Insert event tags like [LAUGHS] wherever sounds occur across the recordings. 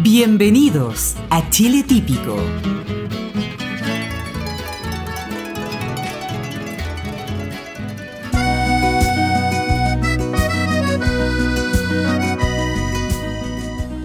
Bienvenidos a Chile Típico.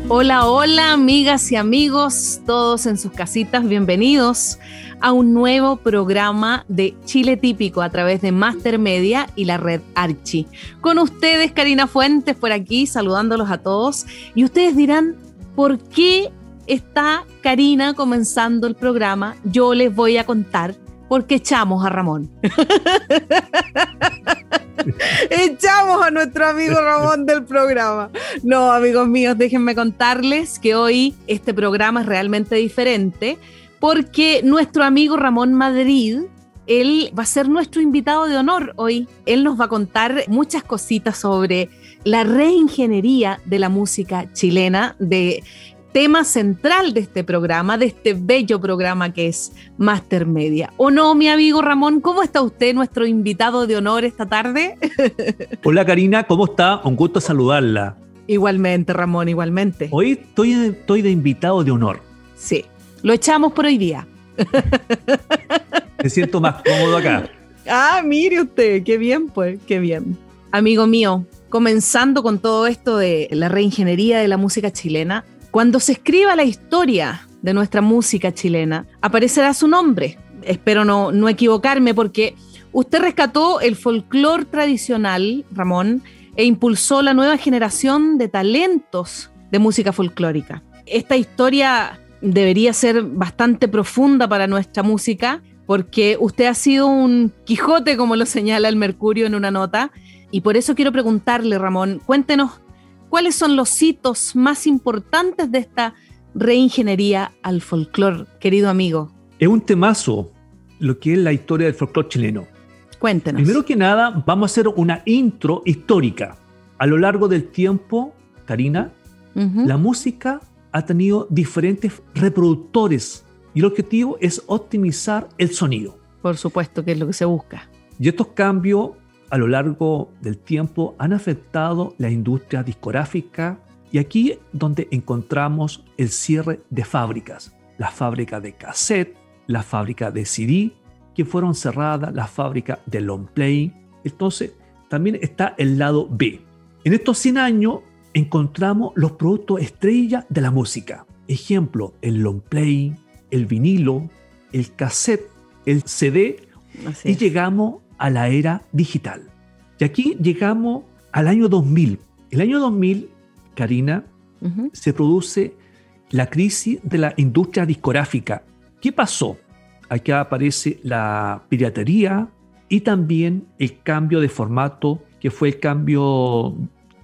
Hola, hola amigas y amigos, todos en sus casitas, bienvenidos a un nuevo programa de Chile Típico a través de Master Media y la red Archi. Con ustedes, Karina Fuentes, por aquí, saludándolos a todos. Y ustedes dirán, ¿por qué está Karina comenzando el programa? Yo les voy a contar por qué echamos a Ramón. [LAUGHS] echamos a nuestro amigo Ramón del programa. No, amigos míos, déjenme contarles que hoy este programa es realmente diferente porque nuestro amigo Ramón Madrid él va a ser nuestro invitado de honor hoy. Él nos va a contar muchas cositas sobre la reingeniería de la música chilena, de tema central de este programa, de este bello programa que es Master Media. ¿O no, mi amigo Ramón? ¿Cómo está usted, nuestro invitado de honor esta tarde? [LAUGHS] Hola Karina, ¿cómo está? Un gusto saludarla. Igualmente, Ramón, igualmente. Hoy estoy, estoy de invitado de honor. Sí, lo echamos por hoy día. [LAUGHS] Me siento más cómodo acá. Ah, mire usted, qué bien, pues, qué bien. Amigo mío, comenzando con todo esto de la reingeniería de la música chilena, cuando se escriba la historia de nuestra música chilena, aparecerá su nombre. Espero no, no equivocarme porque usted rescató el folclore tradicional, Ramón, e impulsó la nueva generación de talentos de música folclórica. Esta historia debería ser bastante profunda para nuestra música porque usted ha sido un Quijote, como lo señala el Mercurio en una nota, y por eso quiero preguntarle, Ramón, cuéntenos cuáles son los hitos más importantes de esta reingeniería al folclore, querido amigo. Es un temazo lo que es la historia del folclore chileno. Cuéntenos. Primero que nada, vamos a hacer una intro histórica. A lo largo del tiempo, Karina, la música ha tenido diferentes reproductores y el objetivo es optimizar el sonido. Por supuesto que es lo que se busca. Y estos cambios a lo largo del tiempo han afectado la industria discográfica y aquí donde encontramos el cierre de fábricas, la fábrica de cassette, la fábrica de CD, que fueron cerradas, la fábrica de long play. Entonces, también está el lado B. En estos 100 años encontramos los productos estrella de la música. Ejemplo, el long play, el vinilo, el cassette, el CD y llegamos a la era digital. Y aquí llegamos al año 2000. El año 2000, Karina, se produce la crisis de la industria discográfica. ¿Qué pasó? Aquí aparece la piratería y también el cambio de formato, que fue el cambio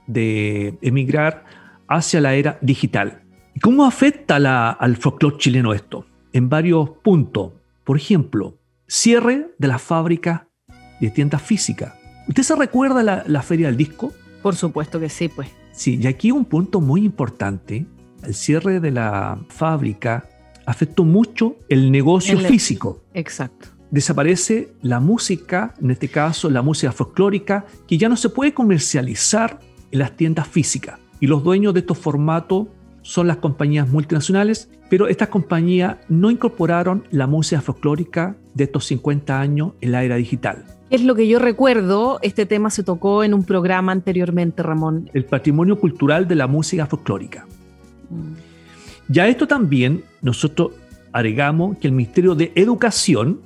de emigrar hacia la era digital. ¿Cómo afecta al folclore chileno esto? En varios puntos. Por ejemplo, cierre de la fábrica de tiendas físicas. ¿Usted se recuerda la, la feria del disco? Por supuesto que sí, pues. Sí, y aquí un punto muy importante. El cierre de la fábrica afectó mucho el negocio físico. Exacto. Desaparece la música, en este caso la música folclórica, que ya no se puede comercializar en las tiendas físicas. Y los dueños de estos formatos son las compañías multinacionales, pero estas compañías no incorporaron la música folclórica de estos 50 años en la era digital. Es lo que yo recuerdo, este tema se tocó en un programa anteriormente, Ramón. El patrimonio cultural de la música folclórica. Mm. Ya esto también nosotros agregamos que el Ministerio de Educación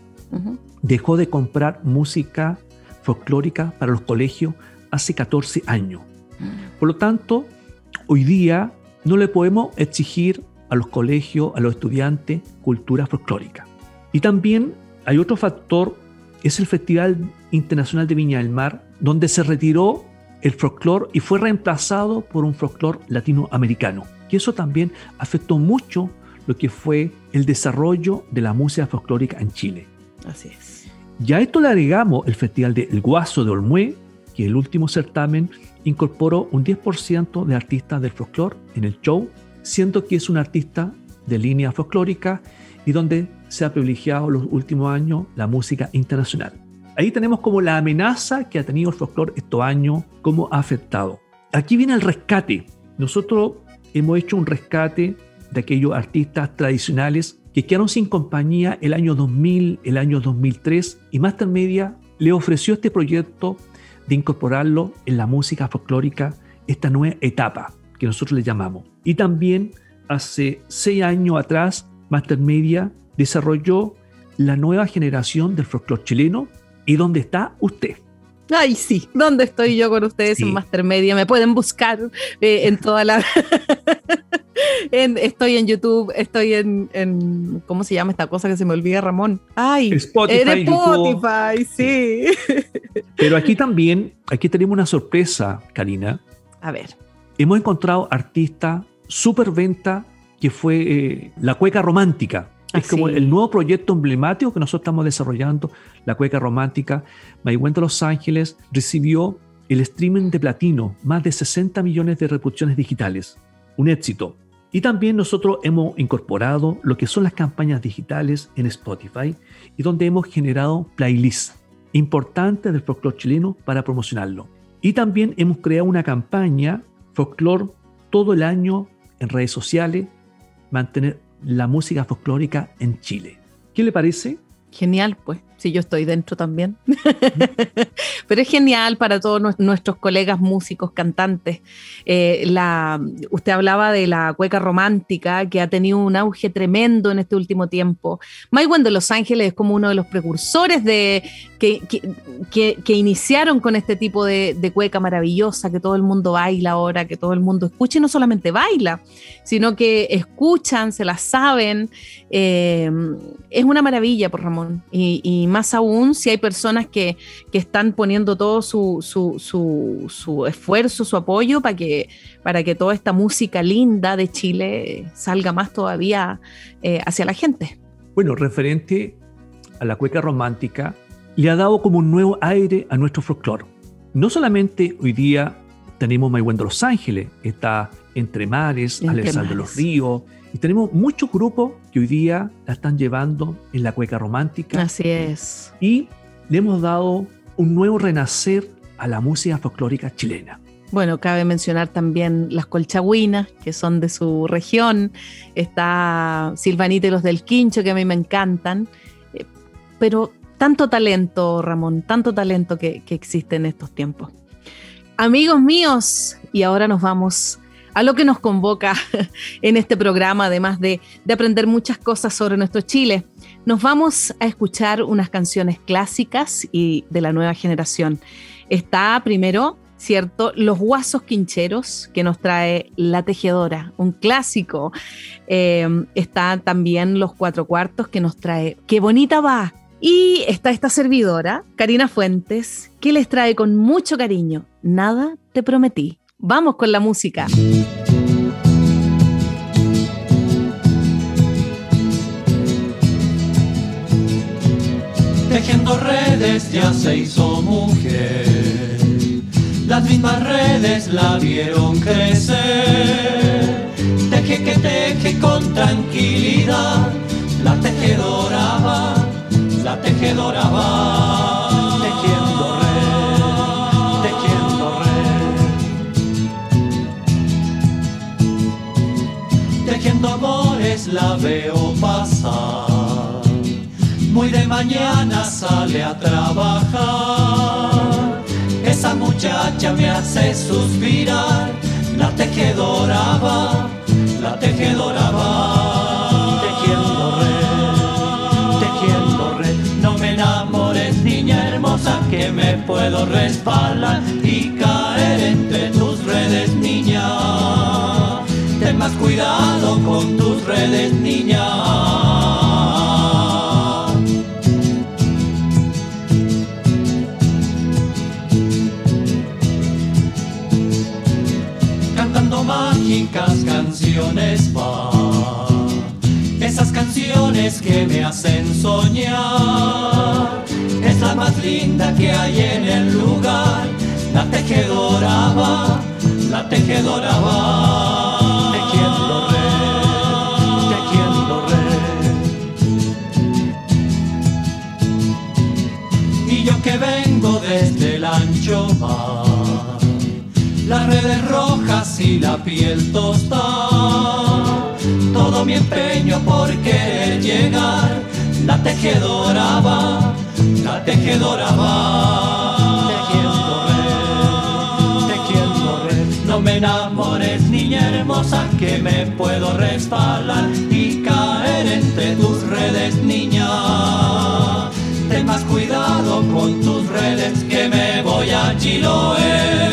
dejó de comprar música folclórica para los colegios hace 14 años. Mm. Por lo tanto, hoy día no le podemos exigir a los colegios, a los estudiantes, cultura folclórica. Y también hay otro factor, es el Festival Internacional de Viña del Mar, donde se retiró el folclore y fue reemplazado por un folclore latinoamericano. Y eso también afectó mucho lo que fue el desarrollo de la música folclórica en Chile. Así es. Ya a esto le agregamos el Festival de El Guaso de Olmué, que el último certamen incorporó un 10% de artistas del folclore en el show, siendo que es un artista de línea folclórica y donde se ha privilegiado los últimos años la música internacional. Ahí tenemos como la amenaza que ha tenido el folclore estos años, cómo ha afectado. Aquí viene el rescate. Nosotros hemos hecho un rescate de aquellos artistas tradicionales que quedaron sin compañía el año 2000, el año 2003 y Master Media le ofreció este proyecto de incorporarlo en la música folclórica, esta nueva etapa que nosotros le llamamos. Y también hace seis años atrás, Master Media desarrolló la nueva generación del folclore chileno y dónde está usted. Ay, sí, ¿dónde estoy yo con ustedes en Master Media? Me pueden buscar eh, en toda la... [LAUGHS] estoy en YouTube, estoy en, ¿Cómo se llama esta cosa que se me olvida, Ramón? Ay, Spotify. En Spotify, sí. Pero aquí también, aquí tenemos una sorpresa, Karina. A ver. Hemos encontrado artista super venta que fue eh, La Cueca Romántica. Es como el nuevo proyecto emblemático que nosotros estamos desarrollando, la cueca romántica. de Los Ángeles recibió el streaming de platino, más de 60 millones de reproducciones digitales. Un éxito. Y también nosotros hemos incorporado lo que son las campañas digitales en Spotify y donde hemos generado playlists importantes del folclore chileno para promocionarlo. Y también hemos creado una campaña folclore todo el año en redes sociales, mantener la música folclórica en Chile. ¿Qué le parece? Genial, pues si yo estoy dentro también. [LAUGHS] Pero es genial para todos nuestros colegas músicos, cantantes. Eh, la, usted hablaba de la cueca romántica que ha tenido un auge tremendo en este último tiempo. Maywen de Los Ángeles es como uno de los precursores de, que, que, iniciaron con este tipo de, cueca maravillosa, que todo el mundo baila ahora, que todo el mundo escucha y no solamente baila, sino que escuchan, se la saben. Eh, es una maravilla, por Ramón. y más aún si hay personas que, están poniendo todo su, su, esfuerzo, su apoyo para que, para que toda esta música linda de Chile salga más todavía eh, hacia la gente. Bueno, referente a la cueca romántica, le ha dado como un nuevo aire a nuestro folclore. No solamente hoy día tenemos Mayhuén de Los Ángeles, está Entre Mares, Alessandro de los Ríos, y tenemos muchos grupos que hoy día la están llevando en la cueca romántica. Así es. Y le hemos dado un nuevo renacer a la música folclórica chilena. Bueno, cabe mencionar también las colchagüinas, que son de su región. Está Silvanita y los del Quincho, que a mí me encantan. Eh, pero tanto talento, Ramón, tanto talento que, que existe en estos tiempos. Amigos míos, y ahora nos vamos a lo que nos convoca [LAUGHS] en este programa, además de, aprender muchas cosas sobre nuestro Chile. Nos vamos a escuchar unas canciones clásicas y de la nueva generación. Está primero, ¿cierto? Los Guasos Quincheros, que nos trae La Tejedora, un clásico. Eh, está también Los Cuatro Cuartos, que nos trae Qué bonita va. Y está esta servidora, Karina Fuentes, que les trae con mucho cariño Nada te prometí. Vamos con la música. Tejiendo redes ya se hizo mujer, las mismas redes la vieron crecer. Teje que teje con tranquilidad, la tejedora va, la tejedora va. amores la veo pasar. Muy de mañana sale a trabajar. Esa muchacha me hace suspirar. La tejedora va, la tejedora me puedo respaldar y caer entre tus redes, niña. Ten más cuidado con tus redes, niña. Cantando mágicas canciones va, esas canciones que me hacen soñar más linda que hay en el lugar. La tejedora va, la tejedora va. Tejiendo red, tejiendo red. Y yo que vengo desde el ancho mar las redes rojas y la piel tostada. Todo mi empeño por querer llegar, la tejedora va, la tejedora va. Tejiendo red, tejiendo red. No me enamores, niña hermosa, que me puedo resbalar y caer entre tus redes, niña. Ten más cuidado con tus redes, que me voy a Chiloé.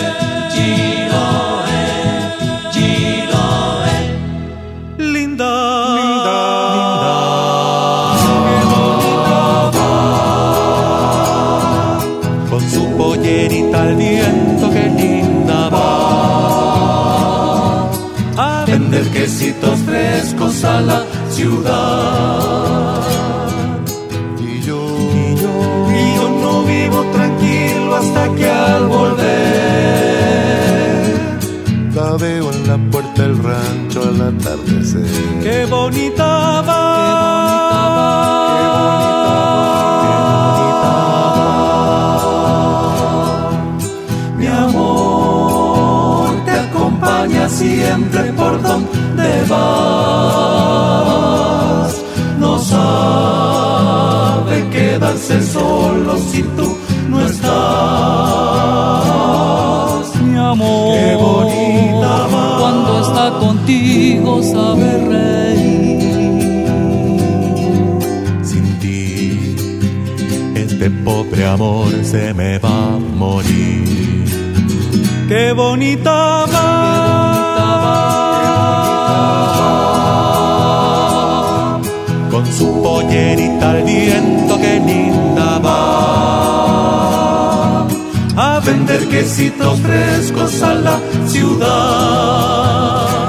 Qué bonita va. Mi amor te acompaña siempre por donde vas. No sabe quedarse solo si tú no estás. Mi amor, qué bonita va. Cuando está contigo sabe reír. Pobre amor se me va a morir. Qué bonita va. con su pollerita al viento que linda va a vender quesitos frescos a la ciudad.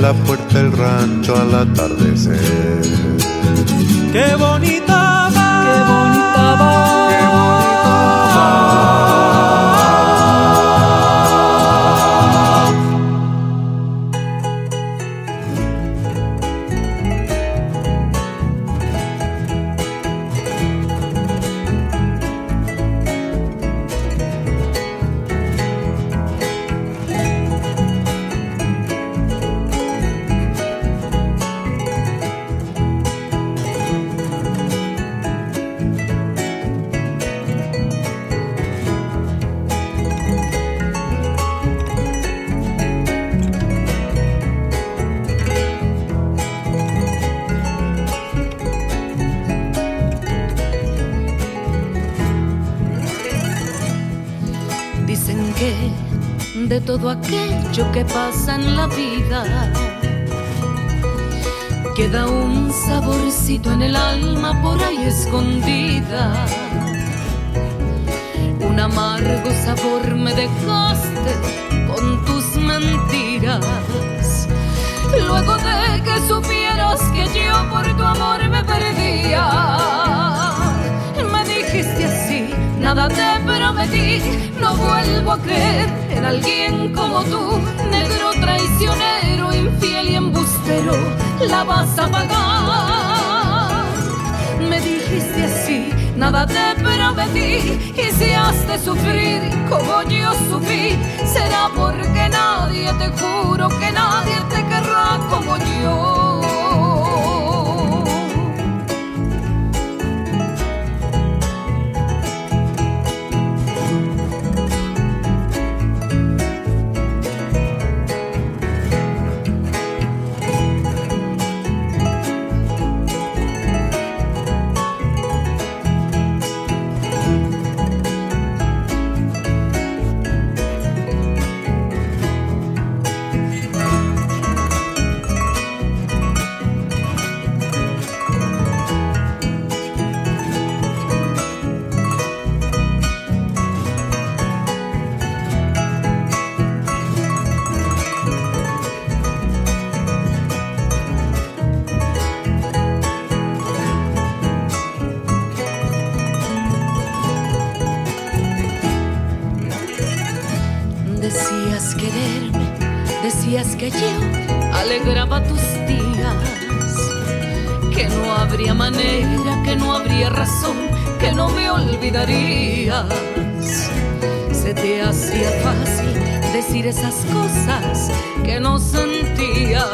La puerta del rancho al atardecer. Que pasa en la vida. Queda un saborcito en el alma por ahí escondida. Un amargo sabor me dejaste con tus mentiras. Luego de que supieras que yo por tu amor me perdía, Nada te prometí, no vuelvo a creer en alguien como tú, negro traicionero, infiel y embustero, la vas a pagar. Me dijiste así, nada te prometí, y si has de sufrir como yo sufrí, será porque nadie, te juro que nadie te querrá como yo. Que yo alegraba tus días, que no habría manera, que no habría razón, que no me olvidarías. Se te hacía fácil decir esas cosas que no sentías.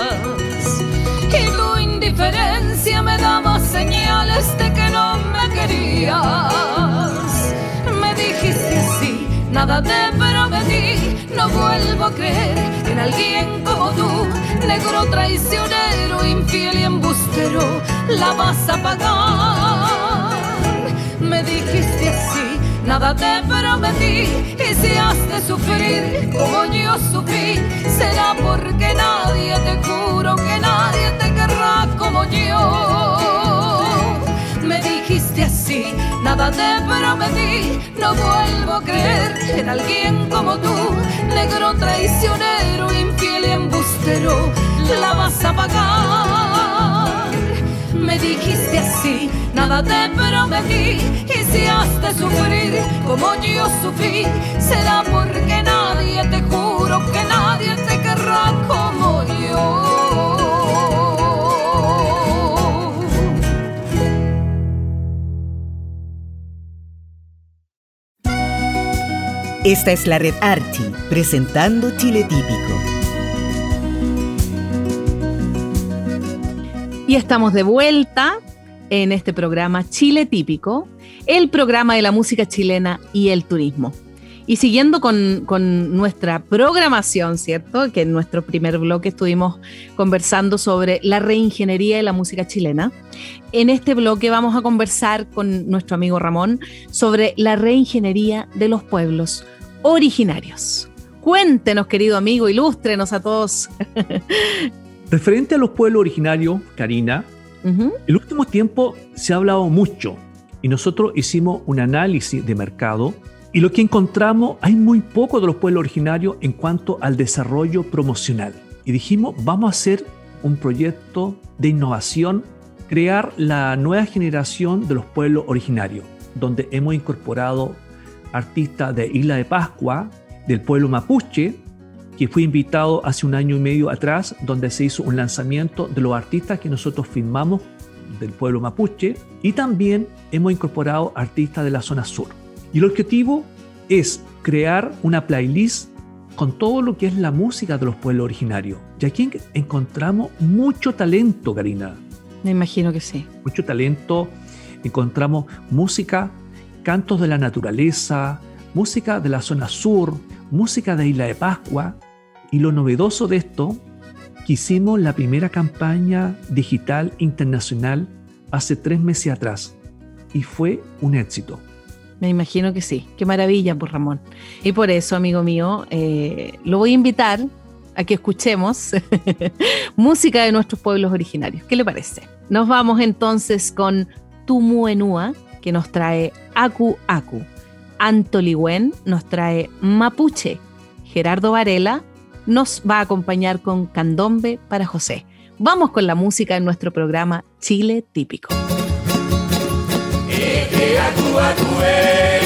Y tu indiferencia me daba señales de que no me querías. Me dijiste nada te prometí, no vuelvo a creer en alguien como tú, negro traicionero, infiel y embustero, la vas a pagar. Me dijiste así, nada te prometí, y si has de sufrir como yo sufrí, será porque nadie te juro que nadie te querrá como yo. Nada te prometí, no vuelvo a creer en alguien como tú, negro traicionero, infiel y embustero, la vas a pagar. Me dijiste así, nada te prometí, y si has de sufrir como yo sufrí, será porque nadie te juro que nadie Esta es la red Archie, presentando Chile Típico. Y estamos de vuelta en este programa Chile Típico, el programa de la música chilena y el turismo. Y siguiendo con, con, nuestra programación, ¿cierto? Que en nuestro primer bloque estuvimos conversando sobre la reingeniería de la música chilena. En este bloque vamos a conversar con nuestro amigo Ramón sobre la reingeniería de los pueblos originarios. Cuéntenos, querido amigo, ilústrenos a todos. [LAUGHS] Referente a los pueblos originarios, Karina, uh -huh. el último tiempo se ha hablado mucho y nosotros hicimos un análisis de mercado y lo que encontramos, hay muy poco de los pueblos originarios en cuanto al desarrollo promocional. Y dijimos, vamos a hacer un proyecto de innovación, crear la nueva generación de los pueblos originarios, donde hemos incorporado artistas de Isla de Pascua, del pueblo mapuche, que fue invitado hace un año y medio atrás, donde se hizo un lanzamiento de los artistas que nosotros firmamos del pueblo mapuche, y también hemos incorporado artistas de la zona sur. Y el objetivo es crear una playlist con todo lo que es la música de los pueblos originarios. Y aquí encontramos mucho talento, Karina. Me imagino que sí. Mucho talento. Encontramos música, cantos de la naturaleza, música de la zona sur, música de Isla de Pascua. Y lo novedoso de esto, que hicimos la primera campaña digital internacional hace tres meses atrás. Y fue un éxito. Me imagino que sí. Qué maravilla, por Ramón. Y por eso, amigo mío, eh, lo voy a invitar a que escuchemos [LAUGHS] música de nuestros pueblos originarios. ¿Qué le parece? Nos vamos entonces con Tumuenúa, que nos trae Aku Aku. Antoligüen nos trae Mapuche. Gerardo Varela nos va a acompañar con Candombe para José. Vamos con la música en nuestro programa Chile Típico. Eke aku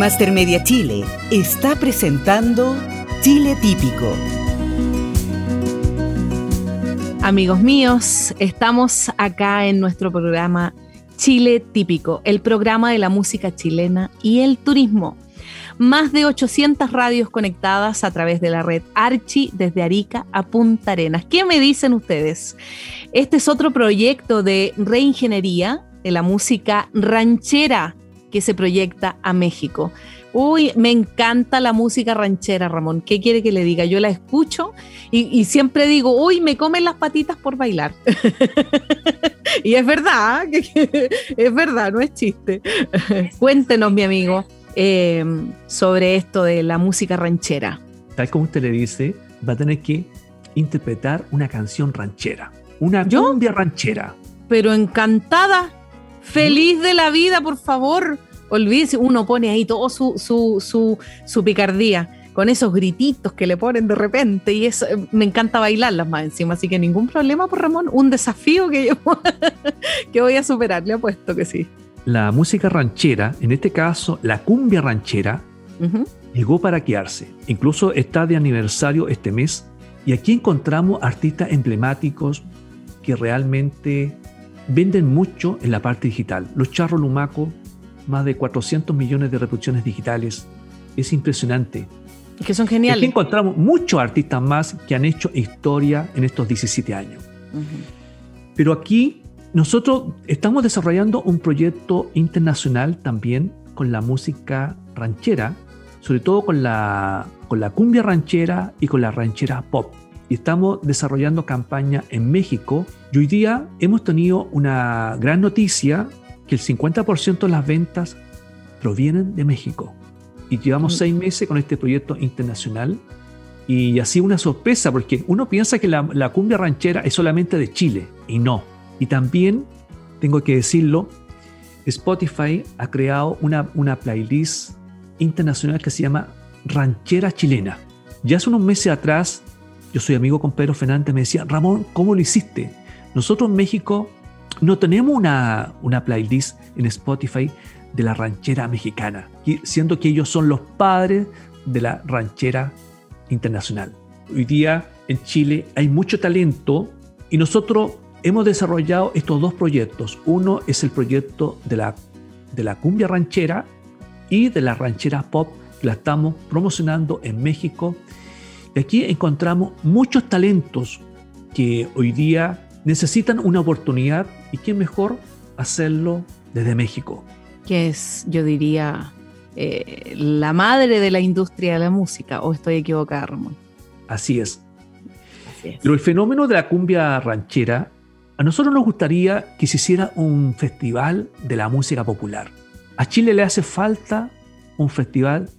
Master Media Chile está presentando Chile Típico. Amigos míos, estamos acá en nuestro programa Chile Típico, el programa de la música chilena y el turismo. Más de 800 radios conectadas a través de la red Archi desde Arica a Punta Arenas. ¿Qué me dicen ustedes? Este es otro proyecto de reingeniería de la música ranchera que se proyecta a México. Uy, me encanta la música ranchera, Ramón. ¿Qué quiere que le diga? Yo la escucho y, siempre digo, uy, me comen las patitas por bailar. [LAUGHS] y es verdad, [LAUGHS] es verdad, no es chiste. Cuéntenos, mi amigo, eh, sobre esto de la música ranchera. Tal como usted le dice, va a tener que interpretar una canción ranchera, una cumbia ranchera. Pero encantada, feliz de la vida, por favor olvídese, uno pone ahí todo su, su, su, su, picardía, con esos grititos que le ponen de repente, y eso, me encanta bailarlas más encima, así que ningún problema por Ramón, un desafío que yo [LAUGHS] que voy a superar, le apuesto que sí. La música ranchera, en este caso la cumbia ranchera, llegó para quedarse. Incluso está de aniversario este mes, y aquí encontramos artistas emblemáticos que realmente venden mucho en la parte digital. Los Charros Lumaco más de 400 millones de reproducciones digitales. Es impresionante. Es que son geniales. Aquí encontramos muchos artistas más que han hecho historia en estos 17 años. Pero aquí nosotros estamos desarrollando un proyecto internacional también con la música ranchera, sobre todo con la, con la cumbia ranchera y con la ranchera pop. Y estamos desarrollando campaña en México. Y hoy día hemos tenido una gran noticia que el 50% de las ventas provienen de México. Y llevamos mm. seis meses con este proyecto internacional y así una sorpresa, porque uno piensa que la, cumbia ranchera es solamente de Chile, y no. Y también, tengo que decirlo, Spotify ha creado una, una playlist internacional que se llama Ranchera Chilena. Ya hace unos meses atrás, yo soy amigo con Pedro Fernández, me decía, Ramón, ¿cómo lo hiciste? Nosotros en México no tenemos una, una playlist en Spotify de la ranchera mexicana, siendo que ellos son los padres de la ranchera internacional. Hoy día en Chile hay mucho talento y nosotros hemos desarrollado estos dos proyectos. Uno es el proyecto de la, de la cumbia ranchera y de la ranchera pop que la estamos promocionando en México. Y aquí encontramos muchos talentos que hoy día necesitan una oportunidad y qué mejor hacerlo desde México. Que es, yo diría, eh, la madre de la industria de la música, o estoy equivocada, Ramón. Así es. Pero el fenómeno de la cumbia ranchera, a nosotros nos gustaría que se hiciera un festival de la música popular. A Chile le hace falta un festival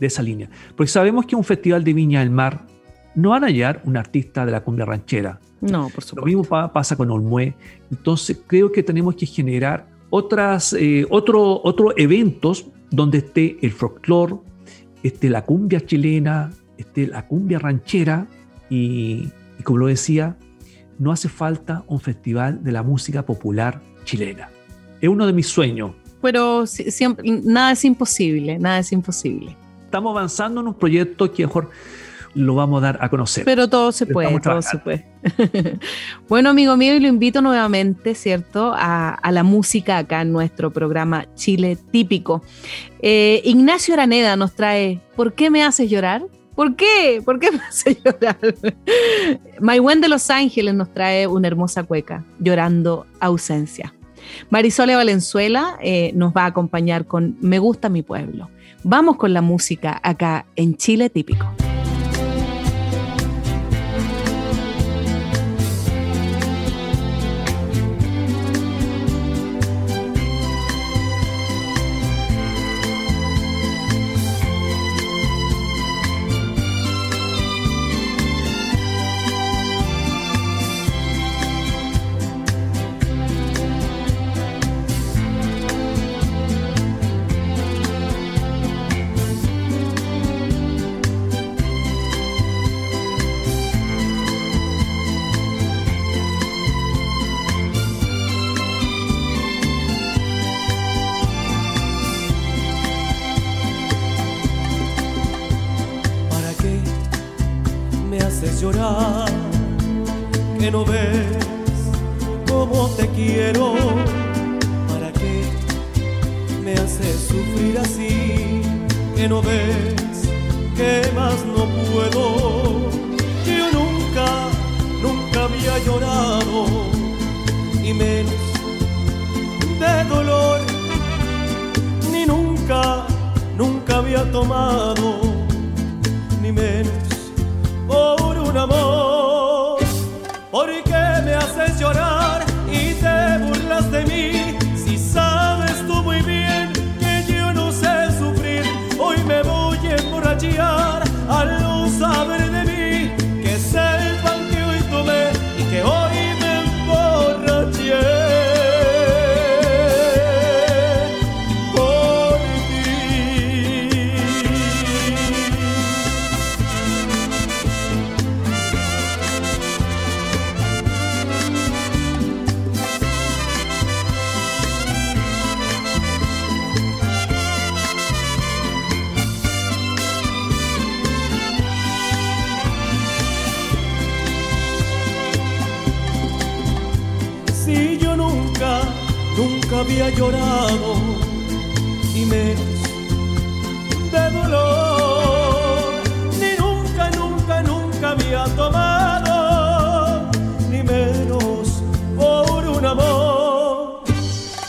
de esa línea, porque sabemos que un festival de Viña del Mar no van a hallar un artista de la cumbia ranchera, no, por supuesto. Lo mismo pasa con Olmué. Entonces creo que tenemos que generar otras, eh, otro, otros eventos donde esté el folclore, esté la cumbia chilena, esté la cumbia ranchera y, como lo decía, no hace falta un festival de la música popular chilena. Es uno de mis sueños. Pero siempre, nada es imposible, nada es imposible. Estamos avanzando en un proyecto que mejor lo vamos a dar a conocer. Pero todo se puede, todo se puede. [LAUGHS] bueno, amigo mío, y lo invito nuevamente, ¿cierto?, a, la música acá en nuestro programa Chile Típico. Eh, Ignacio Araneda nos trae ¿Por qué me haces llorar? ¿Por qué? ¿Por qué me [LAUGHS] hace llorar? Maywen de Los Ángeles nos trae una hermosa cueca, Llorando ausencia. Marisole Valenzuela eh, nos va a acompañar con Me gusta mi pueblo. Vamos con la música acá en Chile Típico. había llorado y menos de dolor, ni nunca, nunca, nunca había tomado, ni menos por un amor.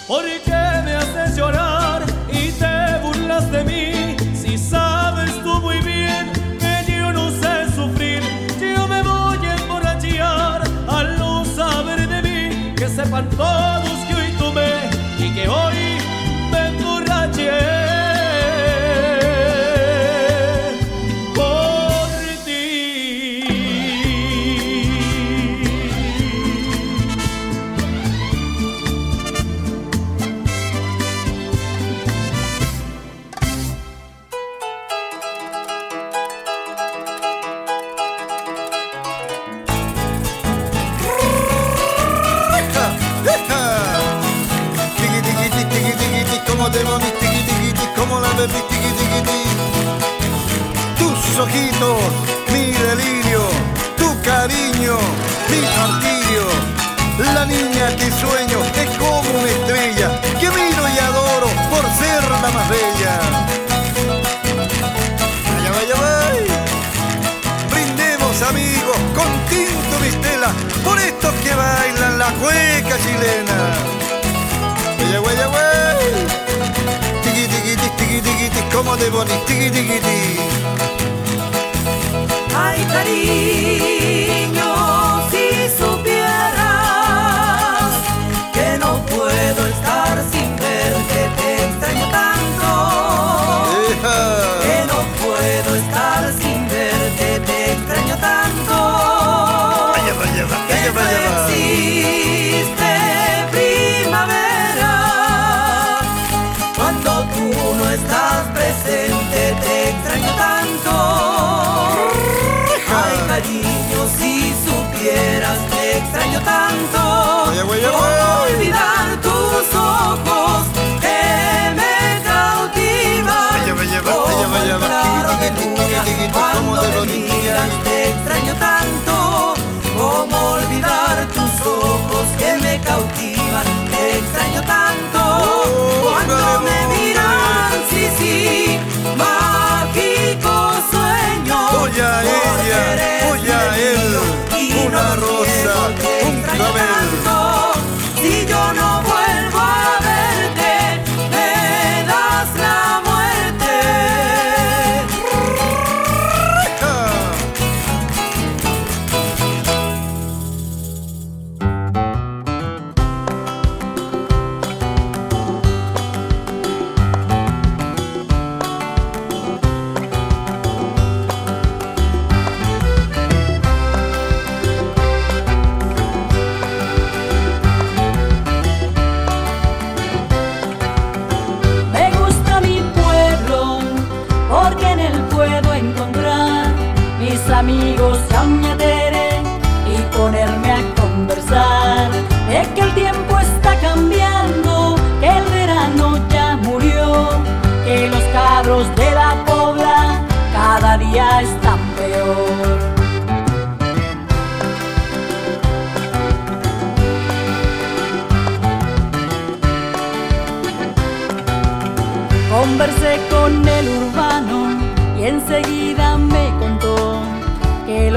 ¿Por qué me haces llorar y te burlas de mí? Si sabes tú muy bien que yo no sé sufrir, yo me voy a emborrachar al no saber de mí que sepan todos. como de bonitigui digui di. Ai, y ponerme a conversar. De que el tiempo está cambiando, que el verano ya murió, que los cabros de la pobla cada día están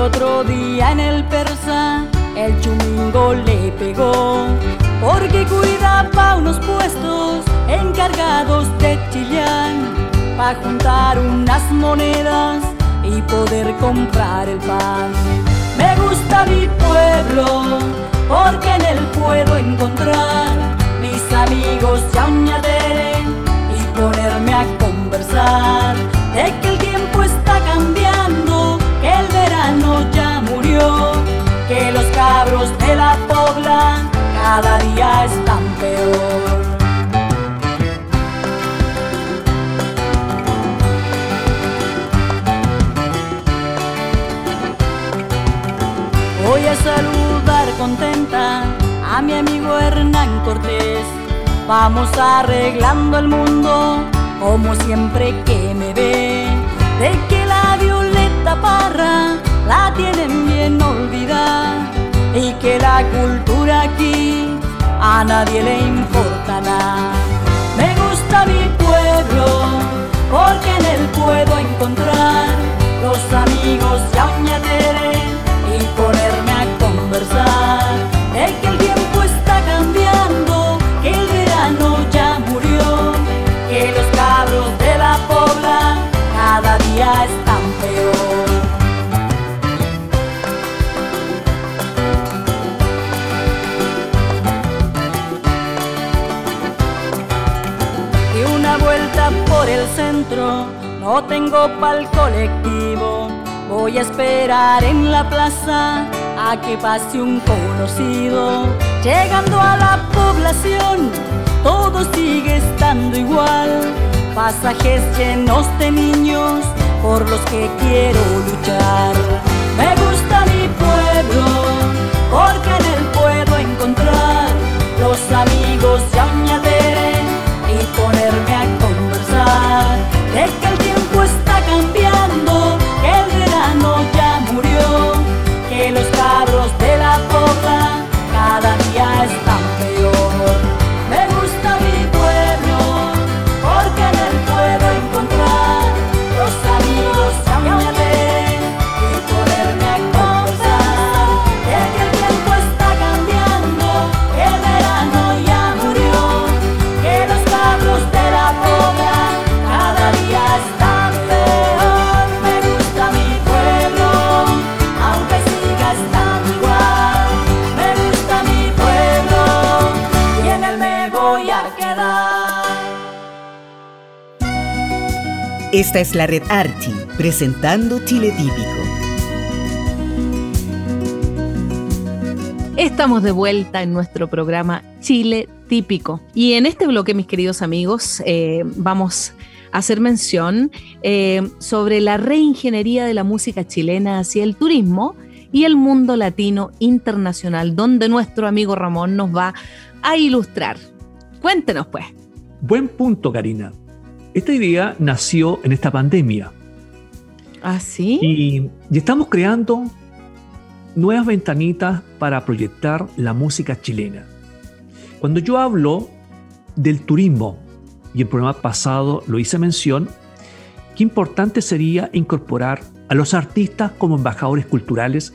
otro día en el persa el chumingo le pegó porque cuidaba unos puestos encargados de chillar para juntar unas monedas y poder comprar el pan. Me gusta mi pueblo porque en él puedo encontrar mis amigos ya y ponerme a conversar de que el tiempo está cambiando, cabros de la pobla cada día están peor. Voy a saludar contenta a mi amigo Hernán Cortés. Vamos arreglando el mundo como siempre que me ve. De que la Violeta Parra la tienen y que la cultura aquí a nadie le importa nada. Me gusta mi pueblo porque en él puedo encontrar los amigos y no tengo pa'l colectivo Voy a esperar en la plaza a que pase un conocido. Llegando a la población, todo sigue estando igual. Pasajes llenos de niños por los que quiero luchar. Me gusta mi pueblo porque en él puedo encontrar los amigos Esta es la red Archie, presentando Chile Típico. Estamos de vuelta en nuestro programa Chile Típico. Y en este bloque, mis queridos amigos, eh, vamos a hacer mención eh, sobre la reingeniería de la música chilena hacia el turismo y el mundo latino internacional, donde nuestro amigo Ramón nos va a ilustrar. Cuéntenos, pues. Buen punto, Karina. Esta idea nació en esta pandemia ¿Ah, sí? y, y estamos creando nuevas ventanitas para proyectar la música chilena. Cuando yo hablo del turismo, y el programa pasado lo hice mención, qué importante sería incorporar a los artistas como embajadores culturales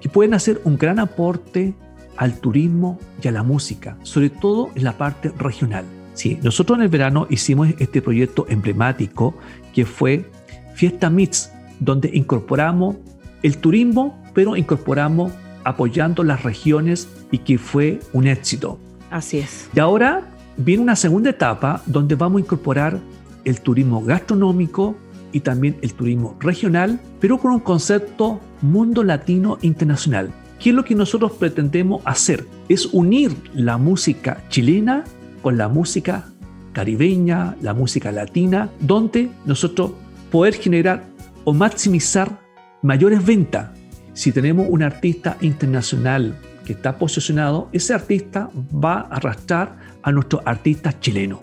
que pueden hacer un gran aporte al turismo y a la música, sobre todo en la parte regional. Sí, nosotros en el verano hicimos este proyecto emblemático que fue Fiesta Mix, donde incorporamos el turismo, pero incorporamos apoyando las regiones y que fue un éxito. Así es. Y ahora viene una segunda etapa donde vamos a incorporar el turismo gastronómico y también el turismo regional, pero con un concepto mundo latino internacional. ¿Qué es lo que nosotros pretendemos hacer? Es unir la música chilena con la música caribeña, la música latina, donde nosotros poder generar o maximizar mayores ventas. Si tenemos un artista internacional que está posicionado, ese artista va a arrastrar a nuestros artistas chilenos.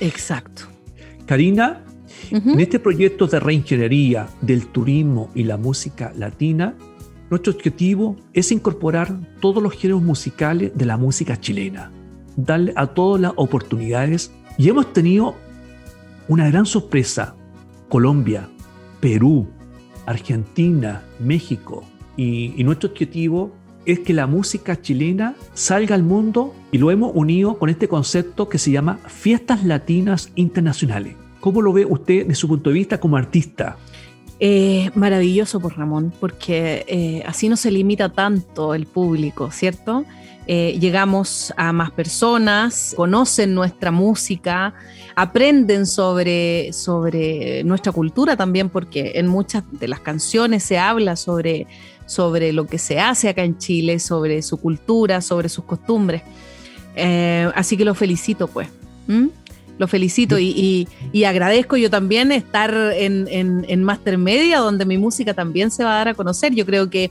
Exacto. Karina, en este proyecto de reingeniería del turismo y la música latina, nuestro objetivo es incorporar todos los géneros musicales de la música chilena, darle a todas las oportunidades y hemos tenido una gran sorpresa. Colombia, Perú, Argentina, México. Y, nuestro objetivo es que la música chilena salga al mundo y lo hemos unido con este concepto que se llama Fiestas Latinas Internacionales. ¿Cómo lo ve usted desde su punto de vista como artista? Eh, maravilloso, por Ramón, porque eh, así no se limita tanto el público, ¿cierto? Eh, llegamos a más personas, conocen nuestra música, aprenden sobre, sobre nuestra cultura también, porque en muchas de las canciones se habla sobre, sobre lo que se hace acá en Chile, sobre su cultura, sobre sus costumbres. así que lo felicito, pues. Lo felicito y, agradezco yo también estar en, en, Master Media, donde mi música también se va a dar a conocer. Yo creo que,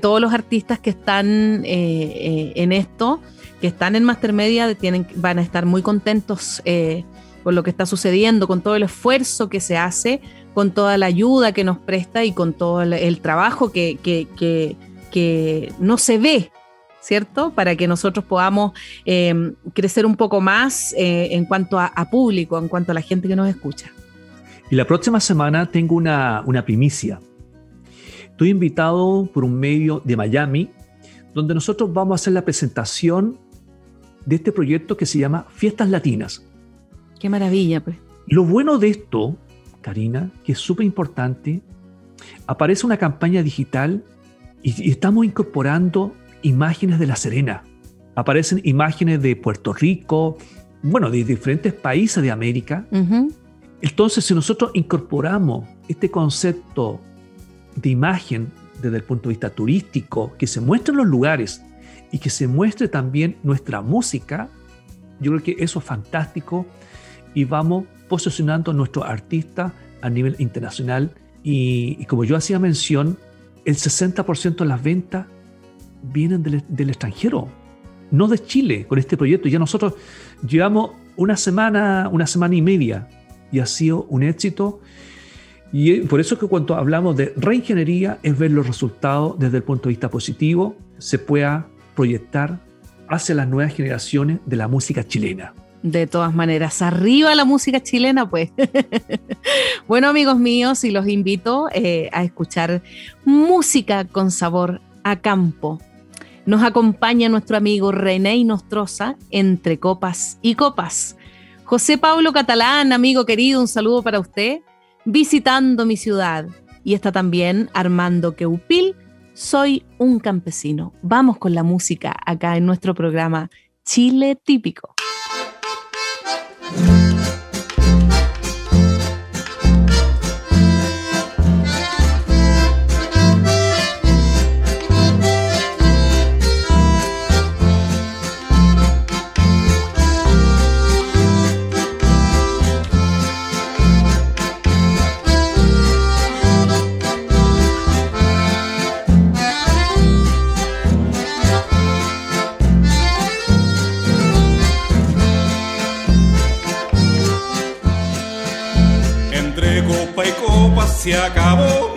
todos los artistas que están eh, eh, en esto, que están en Master Media, tienen, van a estar muy contentos eh, con lo que está sucediendo, con todo el esfuerzo que se hace, con toda la ayuda que nos presta y con todo el, trabajo que no se ve ¿cierto? Para que nosotros podamos em, crecer un poco más eh, en cuanto a, público, en cuanto a la gente que nos escucha. Y la próxima semana tengo una, una primicia. Estoy invitado por un medio de Miami, donde nosotros vamos a hacer la presentación de este proyecto que se llama Fiestas Latinas. Qué maravilla, pues. Lo bueno de esto, Karina, que es súper importante, aparece una campaña digital y, estamos incorporando imágenes de La Serena, aparecen imágenes de Puerto Rico, bueno, de diferentes países de América. Entonces, si nosotros incorporamos este concepto de imagen desde el punto de vista turístico, que se muestren los lugares y que se muestre también nuestra música, yo creo que eso es fantástico y vamos posicionando a nuestros artistas a nivel internacional. Y, y como yo hacía mención, el 60% de las ventas vienen del, extranjero, no de Chile, con este proyecto. Ya nosotros llevamos una semana, una semana y media y ha sido un éxito. Y por eso que cuando hablamos de reingeniería es ver los resultados desde el punto de vista positivo, se pueda proyectar hacia las nuevas generaciones de la música chilena. De todas maneras, arriba la música chilena, pues. [LAUGHS] bueno, amigos míos, y los invito eh, a escuchar música con sabor a campo nos acompaña nuestro amigo René Nostroza entre copas y copas. José Pablo Catalán, amigo querido, un saludo para usted, visitando mi ciudad. Y está también Armando Queupil, soy un campesino. Vamos con la música acá en nuestro programa Chile Típico. Se acabó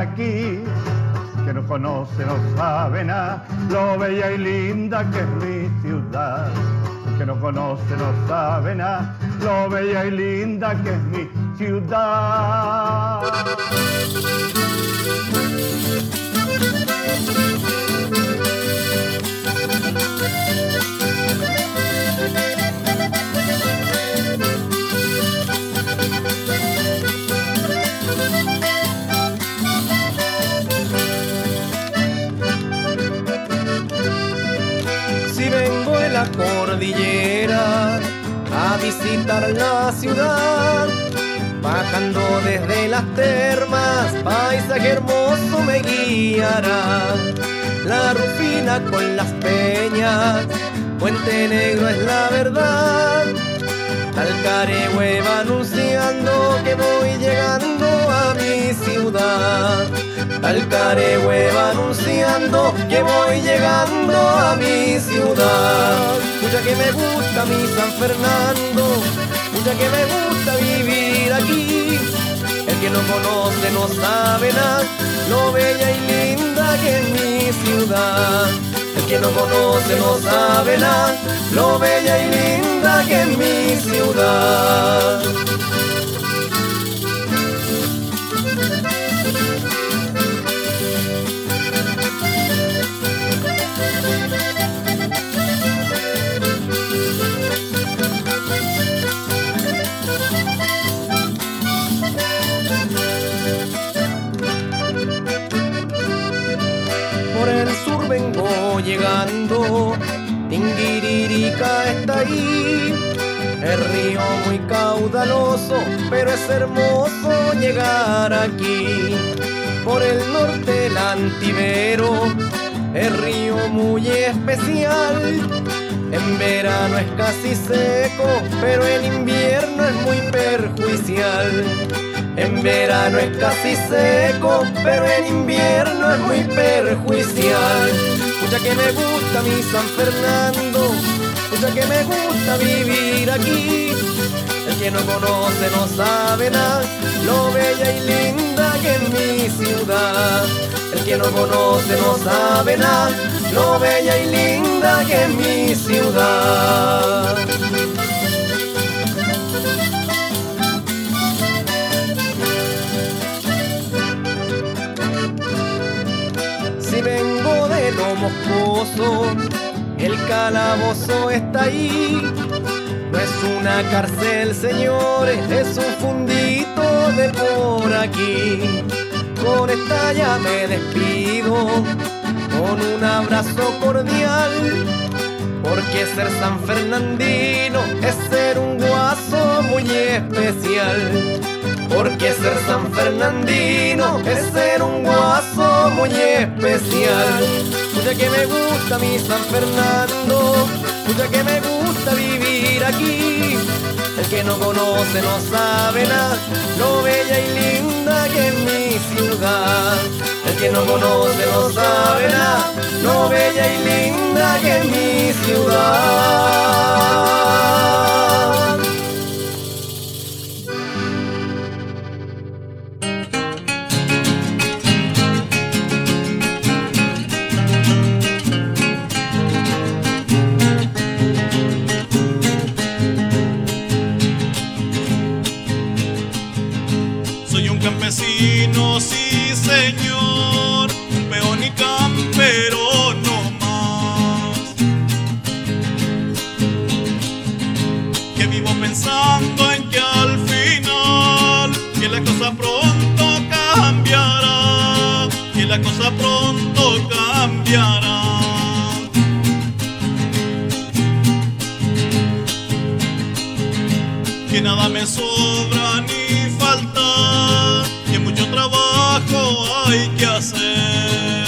aquí, que no conoce, no sabe nada, lo bella y linda que es mi ciudad. Que no conoce, no sabe nada, lo bella y linda que es mi ciudad. Visitar la ciudad, bajando desde las termas, paisaje hermoso me guiará. La rufina con las peñas, Puente Negro es la verdad. Talcaregüe va anunciando que voy llegando a mi ciudad. Talcaregüe va anunciando que voy llegando a mi ciudad. Mucha que me gusta mi San Fernando, mucha que me gusta vivir aquí. El que no conoce no sabe nada, lo bella y linda que es mi ciudad. El que no conoce no sabe nada, lo bella y linda que es mi ciudad. En verano es casi seco, pero en invierno es muy perjudicial. En verano es casi seco, pero en invierno es muy perjudicial. Mucha que me gusta mi San Fernando, mucha que me gusta vivir aquí. El que no conoce no sabe nada, lo bella y linda que es mi ciudad. El que no conoce no sabe nada, lo bella y linda que es mi ciudad. Si vengo de lo moscoso, el calabozo está ahí. No es una cárcel, señores, es un fundito de por aquí. Con esta ya me despido, con un abrazo cordial. Porque ser san fernandino es ser un guaso muy especial. Porque ser san fernandino es ser un guaso muy especial. Mucha que me gusta mi San Fernando, mucha que me gusta vivir aquí. El que no conoce no sabe nada, lo bella y linda que mi ciudad. El que no conoce no nada, lo bella y linda que mi ciudad. La cosa pronto cambiará. que nada me sobra ni falta, que mucho trabajo hay que hacer.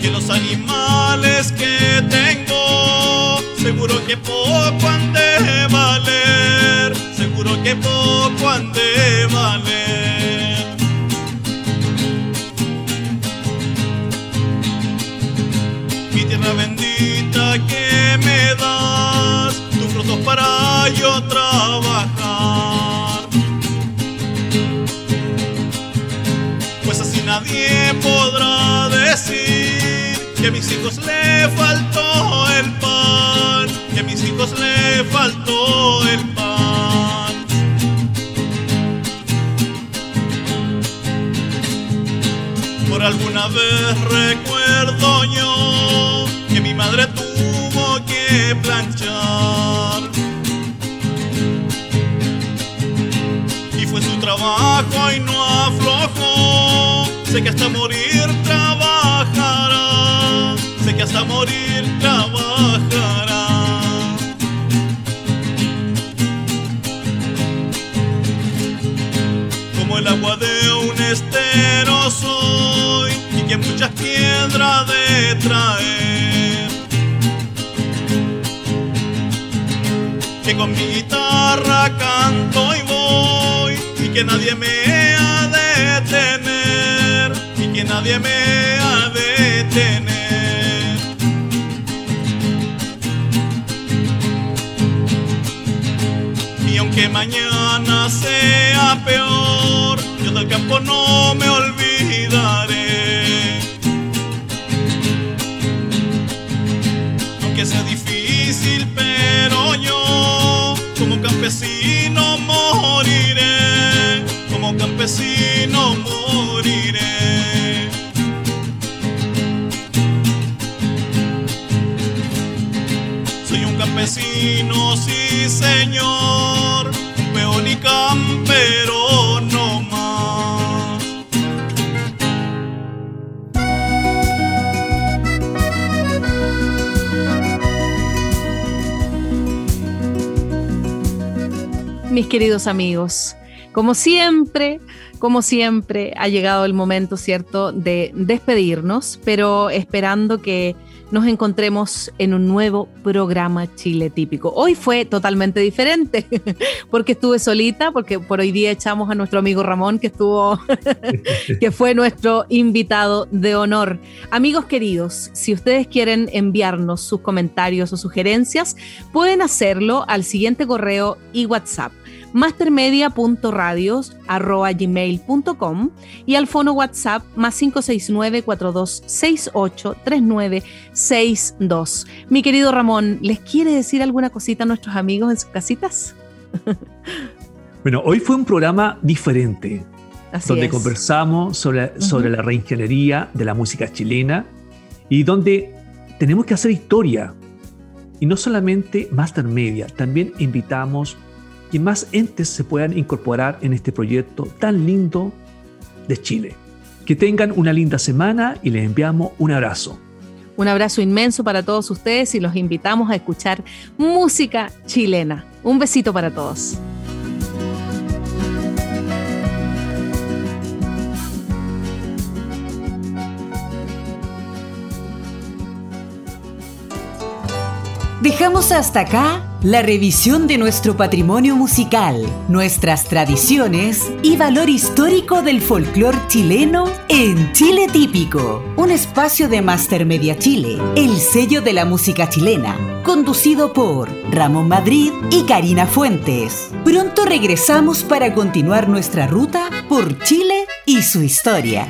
Que los animales que tengo, seguro que poco han de valer, seguro que poco han de para yo trabajar. Pues así nadie podrá decir que a mis hijos le faltó el pan, que a mis hijos le faltó el pan. Por alguna vez recuerdo yo que mi madre tuvo planchar. Y fue su trabajo y no aflojó. Sé que hasta morir trabajará. Sé que hasta morir trabajará. Como el agua de un estero soy y que muchas piedras de traer. Con mi guitarra canto y voy y que nadie me ha de detener y que nadie me ha de detener. Y aunque mañana sea peor, yo del campo no me olvidaré. Aunque sea difícil, Campesino moriré. Soy un campesino, sí señor, peón y campero no más. Mis queridos amigos, como siempre, como siempre, ha llegado el momento, ¿cierto?, de despedirnos, pero esperando que nos encontremos en un nuevo programa Chile típico. Hoy fue totalmente diferente, [LAUGHS] porque estuve solita, porque por hoy día echamos a nuestro amigo Ramón, que estuvo, [LAUGHS] que fue nuestro invitado de honor. Amigos queridos, si ustedes quieren enviarnos sus comentarios o sugerencias, pueden hacerlo al siguiente correo y WhatsApp mastermedia.radios.gmail.com y al fono WhatsApp más 569-4268-3962. Mi querido Ramón, ¿les quiere decir alguna cosita a nuestros amigos en sus casitas? [LAUGHS] Bueno, hoy fue un programa diferente, Así donde es. conversamos sobre, sobre la reingeniería de la música chilena y donde tenemos que hacer historia. Y no solamente Master Media, también invitamos que más entes se puedan incorporar en este proyecto tan lindo de Chile. Que tengan una linda semana y les enviamos un abrazo. Un abrazo inmenso para todos ustedes y los invitamos a escuchar música chilena. Un besito para todos. Dejamos hasta acá la revisión de nuestro patrimonio musical, nuestras tradiciones y valor histórico del folclore chileno en Chile Típico, un espacio de Master Media Chile, el sello de la música chilena, conducido por Ramón Madrid y Karina Fuentes. Pronto regresamos para continuar nuestra ruta por Chile y su historia.